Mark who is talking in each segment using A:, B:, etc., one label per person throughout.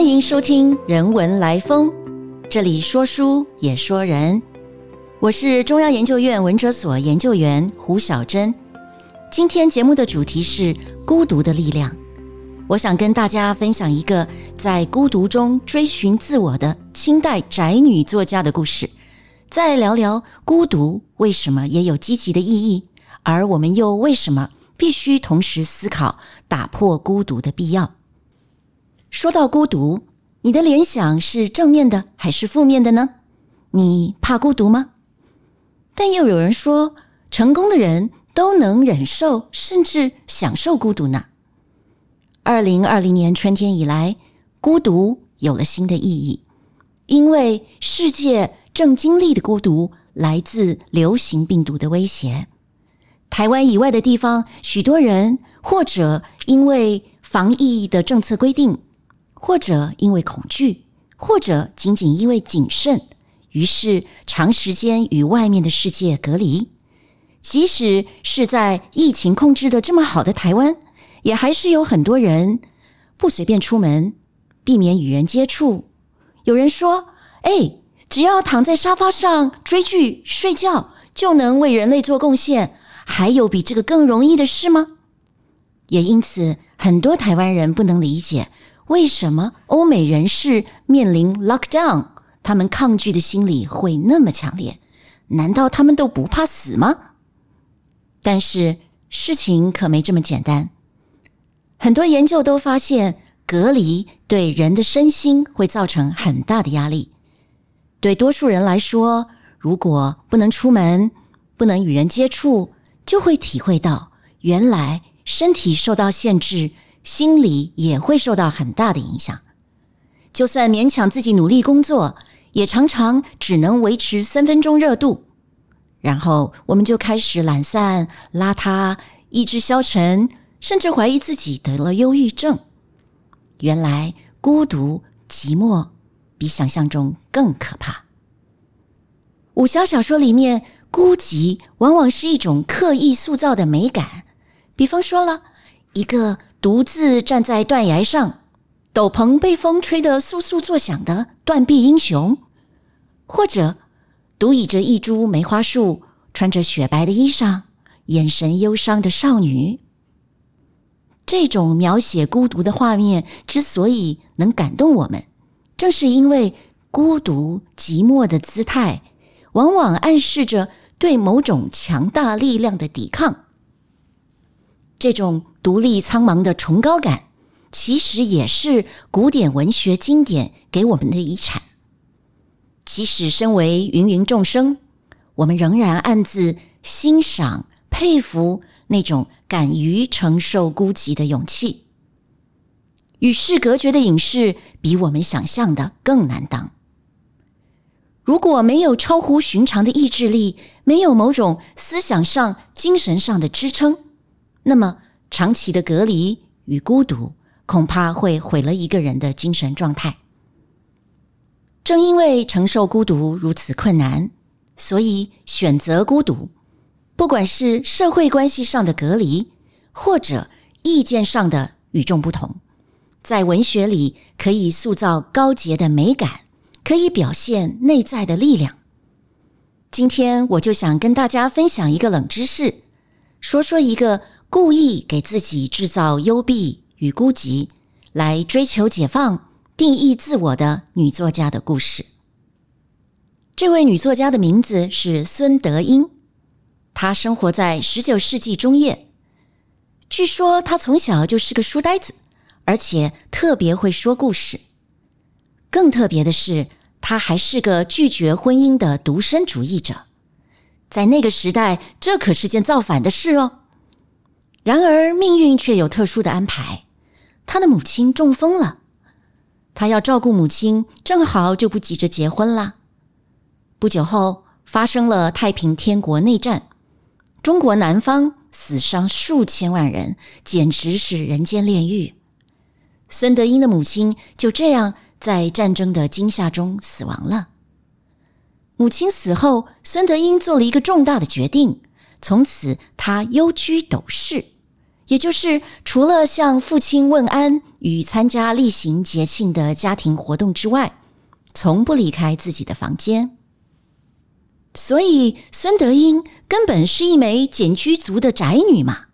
A: 欢迎收听《人文来风》，这里说书也说人。我是中央研究院文哲所研究员胡小珍。今天节目的主题是孤独的力量。我想跟大家分享一个在孤独中追寻自我的清代宅女作家的故事，再聊聊孤独为什么也有积极的意义，而我们又为什么必须同时思考打破孤独的必要。说到孤独，你的联想是正面的还是负面的呢？你怕孤独吗？但又有人说，成功的人都能忍受甚至享受孤独呢。二零二零年春天以来，孤独有了新的意义，因为世界正经历的孤独来自流行病毒的威胁。台湾以外的地方，许多人或者因为防疫的政策规定。或者因为恐惧，或者仅仅因为谨慎，于是长时间与外面的世界隔离。即使是在疫情控制的这么好的台湾，也还是有很多人不随便出门，避免与人接触。有人说：“哎，只要躺在沙发上追剧睡觉，就能为人类做贡献，还有比这个更容易的事吗？”也因此，很多台湾人不能理解。为什么欧美人士面临 lockdown，他们抗拒的心理会那么强烈？难道他们都不怕死吗？但是事情可没这么简单。很多研究都发现，隔离对人的身心会造成很大的压力。对多数人来说，如果不能出门，不能与人接触，就会体会到原来身体受到限制。心理也会受到很大的影响。就算勉强自己努力工作，也常常只能维持三分钟热度，然后我们就开始懒散、邋遢、意志消沉，甚至怀疑自己得了忧郁症。原来孤独、寂寞比想象中更可怕。武侠小说里面，孤寂往往是一种刻意塑造的美感。比方说了一个。独自站在断崖上，斗篷被风吹得簌簌作响的断臂英雄，或者独倚着一株梅花树，穿着雪白的衣裳，眼神忧伤的少女。这种描写孤独的画面之所以能感动我们，正是因为孤独寂寞的姿态，往往暗示着对某种强大力量的抵抗。这种独立苍茫的崇高感，其实也是古典文学经典给我们的遗产。即使身为芸芸众生，我们仍然暗自欣赏、佩服那种敢于承受孤寂的勇气。与世隔绝的隐士，比我们想象的更难当。如果没有超乎寻常的意志力，没有某种思想上、精神上的支撑。那么，长期的隔离与孤独，恐怕会毁了一个人的精神状态。正因为承受孤独如此困难，所以选择孤独，不管是社会关系上的隔离，或者意见上的与众不同，在文学里可以塑造高洁的美感，可以表现内在的力量。今天我就想跟大家分享一个冷知识，说说一个。故意给自己制造幽闭与孤寂，来追求解放、定义自我的女作家的故事。这位女作家的名字是孙德英，她生活在十九世纪中叶。据说她从小就是个书呆子，而且特别会说故事。更特别的是，她还是个拒绝婚姻的独身主义者。在那个时代，这可是件造反的事哦。然而，命运却有特殊的安排。他的母亲中风了，他要照顾母亲，正好就不急着结婚啦。不久后，发生了太平天国内战，中国南方死伤数千万人，简直是人间炼狱。孙德英的母亲就这样在战争的惊吓中死亡了。母亲死后，孙德英做了一个重大的决定，从此他幽居斗室。也就是除了向父亲问安与参加例行节庆的家庭活动之外，从不离开自己的房间。所以，孙德英根本是一枚简居族的宅女嘛，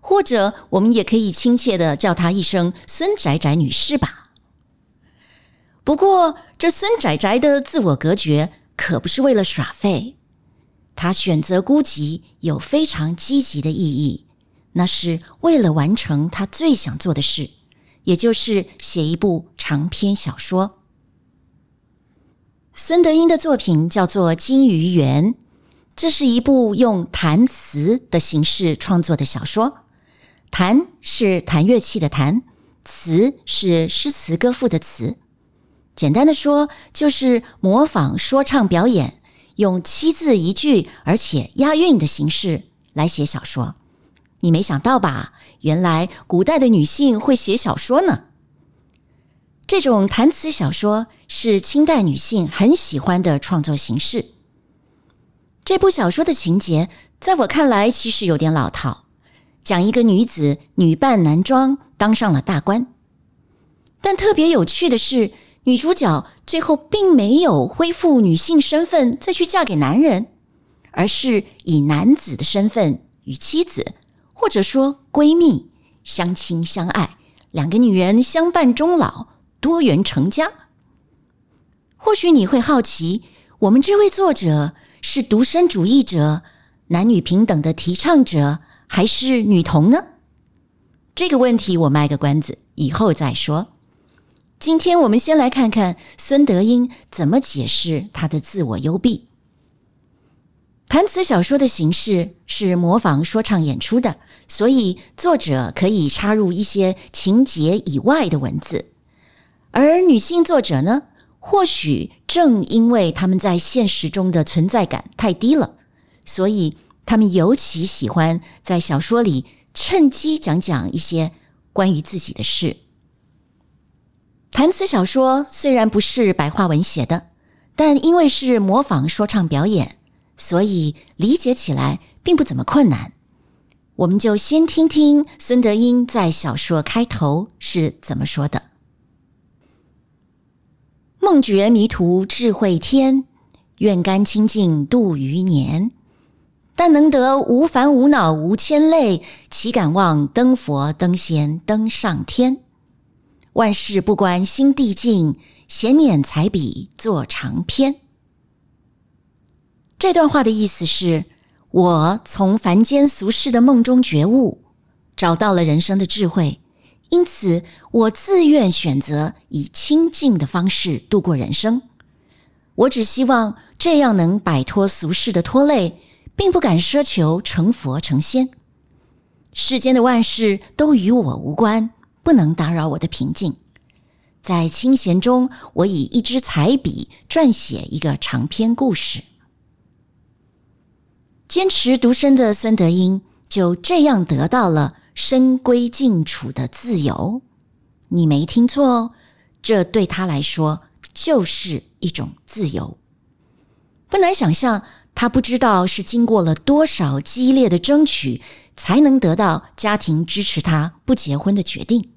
A: 或者我们也可以亲切的叫她一声“孙宅宅女士”吧。不过，这孙宅宅的自我隔绝可不是为了耍废，他选择孤寂有非常积极的意义，那是为了完成他最想做的事，也就是写一部长篇小说。孙德英的作品叫做《金鱼园》，这是一部用弹词的形式创作的小说。弹是弹乐器的弹，词是诗词歌赋的词。简单的说，就是模仿说唱表演，用七字一句而且押韵的形式来写小说。你没想到吧？原来古代的女性会写小说呢。这种弹词小说是清代女性很喜欢的创作形式。这部小说的情节，在我看来其实有点老套，讲一个女子女扮男装当上了大官。但特别有趣的是，女主角最后并没有恢复女性身份再去嫁给男人，而是以男子的身份与妻子，或者说闺蜜相亲相爱，两个女人相伴终老。多元成家，或许你会好奇，我们这位作者是独身主义者、男女平等的提倡者，还是女同呢？这个问题我卖个关子，以后再说。今天我们先来看看孙德英怎么解释他的自我幽闭。弹词小说的形式是模仿说唱演出的，所以作者可以插入一些情节以外的文字。而女性作者呢，或许正因为他们在现实中的存在感太低了，所以他们尤其喜欢在小说里趁机讲讲一些关于自己的事。弹词小说虽然不是白话文写的，但因为是模仿说唱表演，所以理解起来并不怎么困难。我们就先听听孙德英在小说开头是怎么说的。梦觉迷途智慧天，愿甘清净度余年。但能得无烦无恼无牵累，岂敢望登佛登仙登上天？万事不关心地静，闲捻彩笔作长篇。这段话的意思是：我从凡间俗世的梦中觉悟，找到了人生的智慧。因此，我自愿选择以清净的方式度过人生。我只希望这样能摆脱俗世的拖累，并不敢奢求成佛成仙。世间的万事都与我无关，不能打扰我的平静。在清闲中，我以一支彩笔撰写一个长篇故事。坚持独身的孙德英就这样得到了。深闺静处的自由，你没听错哦，这对他来说就是一种自由。不难想象，他不知道是经过了多少激烈的争取，才能得到家庭支持他不结婚的决定。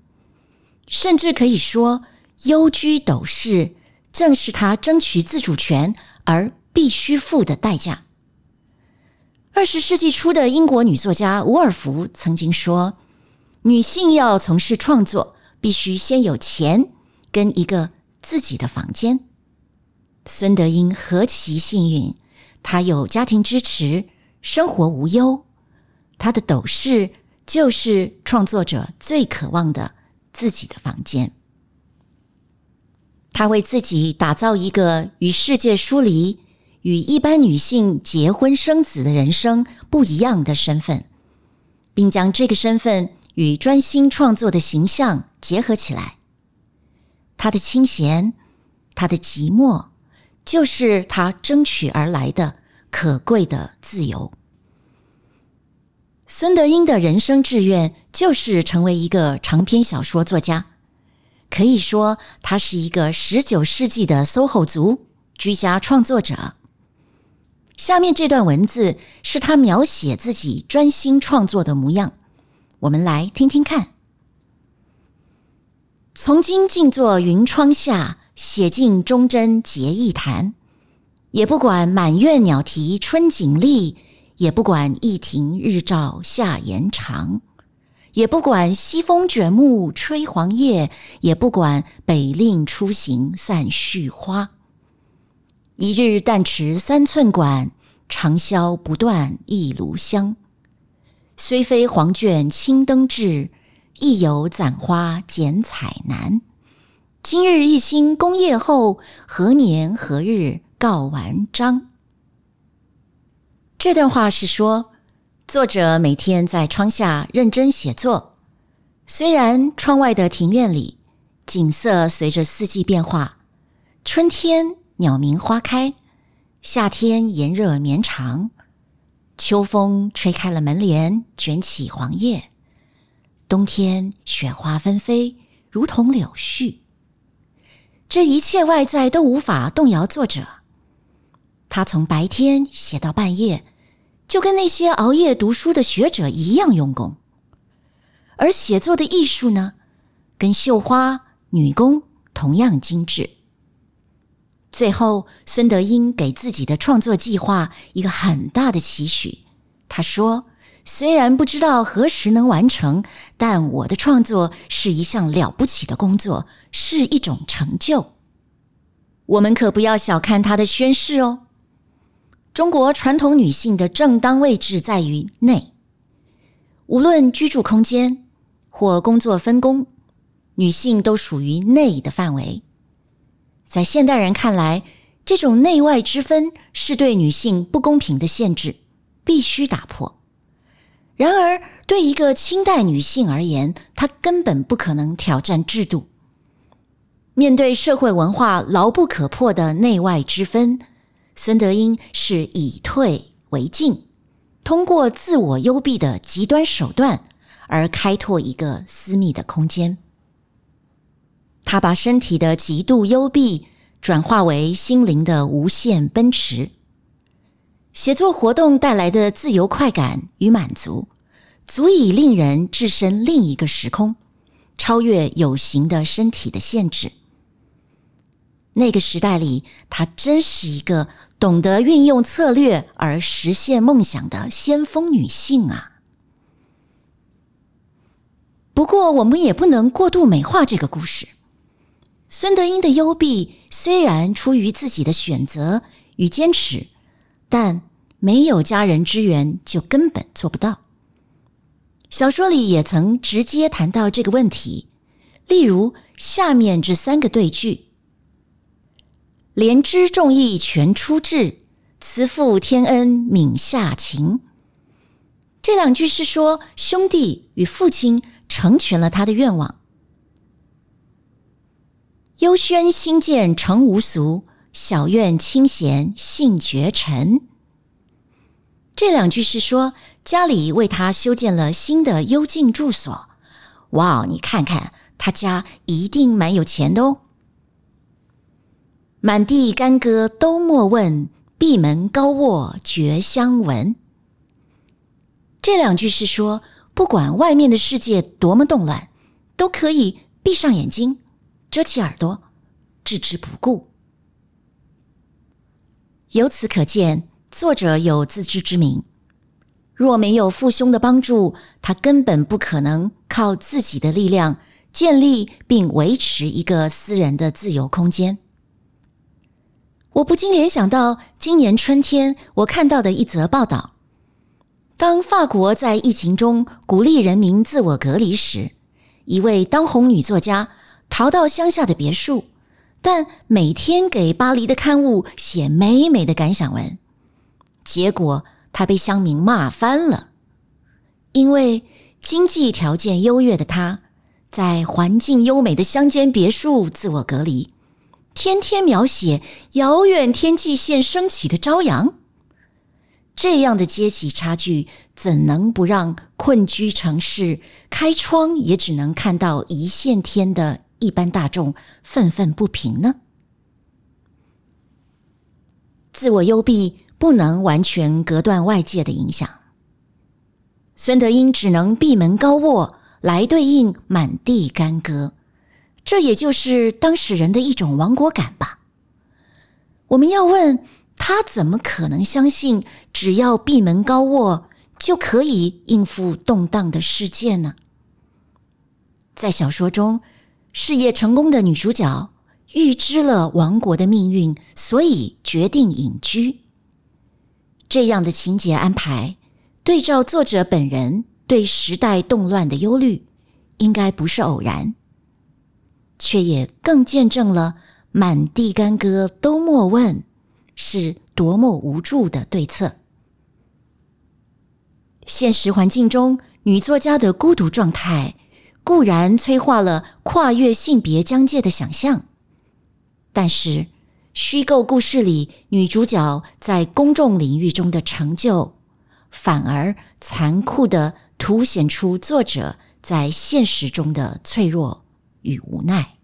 A: 甚至可以说，幽居斗室正是他争取自主权而必须付的代价。二十世纪初的英国女作家伍尔夫曾经说：“女性要从事创作，必须先有钱跟一个自己的房间。”孙德英何其幸运，她有家庭支持，生活无忧。她的斗室就是创作者最渴望的自己的房间。他为自己打造一个与世界疏离。与一般女性结婚生子的人生不一样的身份，并将这个身份与专心创作的形象结合起来。他的清闲，他的寂寞，就是他争取而来的可贵的自由。孙德英的人生志愿就是成为一个长篇小说作家，可以说他是一个十九世纪的 SOHO 族居家创作者。下面这段文字是他描写自己专心创作的模样，我们来听听看。从今静坐云窗下，写尽忠贞结义谈。也不管满院鸟啼春景丽，也不管一庭日照夏延长，也不管西风卷木吹黄叶，也不管北令出行散絮花。一日但持三寸管，长箫不断一炉香。虽非黄卷青灯至，亦有攒花剪彩难。今日一心功业后，何年何日告完章？这段话是说，作者每天在窗下认真写作，虽然窗外的庭院里景色随着四季变化，春天。鸟鸣花开，夏天炎热绵长，秋风吹开了门帘，卷起黄叶；冬天雪花纷飞，如同柳絮。这一切外在都无法动摇作者。他从白天写到半夜，就跟那些熬夜读书的学者一样用功。而写作的艺术呢，跟绣花、女工同样精致。最后，孙德英给自己的创作计划一个很大的期许。他说：“虽然不知道何时能完成，但我的创作是一项了不起的工作，是一种成就。我们可不要小看他的宣誓哦。中国传统女性的正当位置在于内，无论居住空间或工作分工，女性都属于内的范围。”在现代人看来，这种内外之分是对女性不公平的限制，必须打破。然而，对一个清代女性而言，她根本不可能挑战制度。面对社会文化牢不可破的内外之分，孙德英是以退为进，通过自我幽闭的极端手段而开拓一个私密的空间。他把身体的极度幽闭转化为心灵的无限奔驰。写作活动带来的自由快感与满足，足以令人置身另一个时空，超越有形的身体的限制。那个时代里，她真是一个懂得运用策略而实现梦想的先锋女性啊！不过，我们也不能过度美化这个故事。孙德英的幽闭虽然出于自己的选择与坚持，但没有家人支援就根本做不到。小说里也曾直接谈到这个问题，例如下面这三个对句：“怜之重义全出至，慈父天恩悯下情。”这两句是说兄弟与父亲成全了他的愿望。幽轩新建成无俗，小院清闲性绝尘。这两句是说家里为他修建了新的幽静住所。哇，你看看他家一定蛮有钱的哦。满地干戈都莫问，闭门高卧绝香闻。这两句是说，不管外面的世界多么动乱，都可以闭上眼睛。遮起耳朵，置之不顾。由此可见，作者有自知之明。若没有父兄的帮助，他根本不可能靠自己的力量建立并维持一个私人的自由空间。我不禁联想到今年春天我看到的一则报道：当法国在疫情中鼓励人民自我隔离时，一位当红女作家。逃到乡下的别墅，但每天给巴黎的刊物写美美的感想文，结果她被乡民骂翻了。因为经济条件优越的她，在环境优美的乡间别墅自我隔离，天天描写遥远天际线升起的朝阳。这样的阶级差距，怎能不让困居城市、开窗也只能看到一线天的？一般大众愤愤不平呢？自我幽闭不能完全隔断外界的影响，孙德英只能闭门高卧来对应满地干戈，这也就是当事人的一种亡国感吧。我们要问他，怎么可能相信只要闭门高卧就可以应付动荡的世界呢？在小说中，事业成功的女主角预知了亡国的命运，所以决定隐居。这样的情节安排，对照作者本人对时代动乱的忧虑，应该不是偶然，却也更见证了“满地干戈都莫问”是多么无助的对策。现实环境中，女作家的孤独状态固然催化了跨越性别疆界的想象，但是。虚构故事里女主角在公众领域中的成就，反而残酷的凸显出作者在现实中的脆弱与无奈。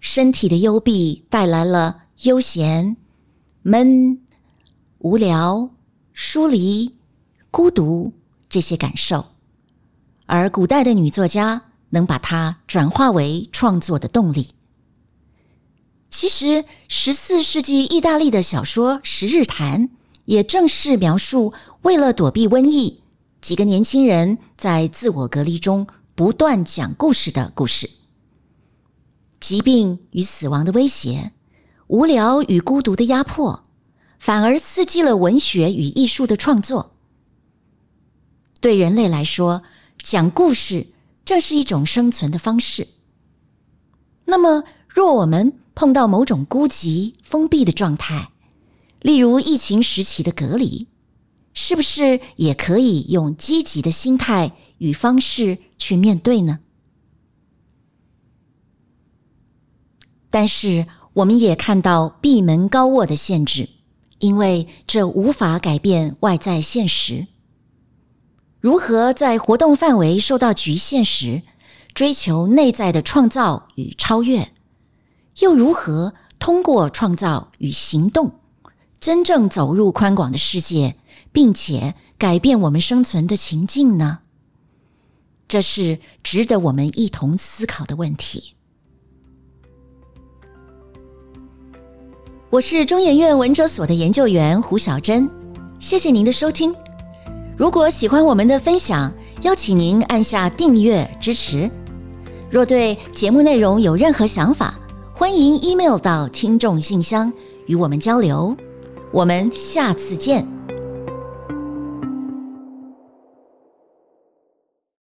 A: 身体的幽闭带来了悠闲、闷、无聊、疏离、孤独这些感受，而古代的女作家能把它转化为创作的动力。其实，十四世纪意大利的小说《十日谈》也正是描述为了躲避瘟疫，几个年轻人在自我隔离中不断讲故事的故事。疾病与死亡的威胁，无聊与孤独的压迫，反而刺激了文学与艺术的创作。对人类来说，讲故事正是一种生存的方式。那么，若我们碰到某种孤寂、封闭的状态，例如疫情时期的隔离，是不是也可以用积极的心态与方式去面对呢？但是，我们也看到闭门高卧的限制，因为这无法改变外在现实。如何在活动范围受到局限时，追求内在的创造与超越？又如何通过创造与行动，真正走入宽广的世界，并且改变我们生存的情境呢？这是值得我们一同思考的问题。我是中研院文哲所的研究员胡小珍，谢谢您的收听。如果喜欢我们的分享，邀请您按下订阅支持。若对节目内容有任何想法，欢迎 email 到听众信箱与我们交流，我们下次见。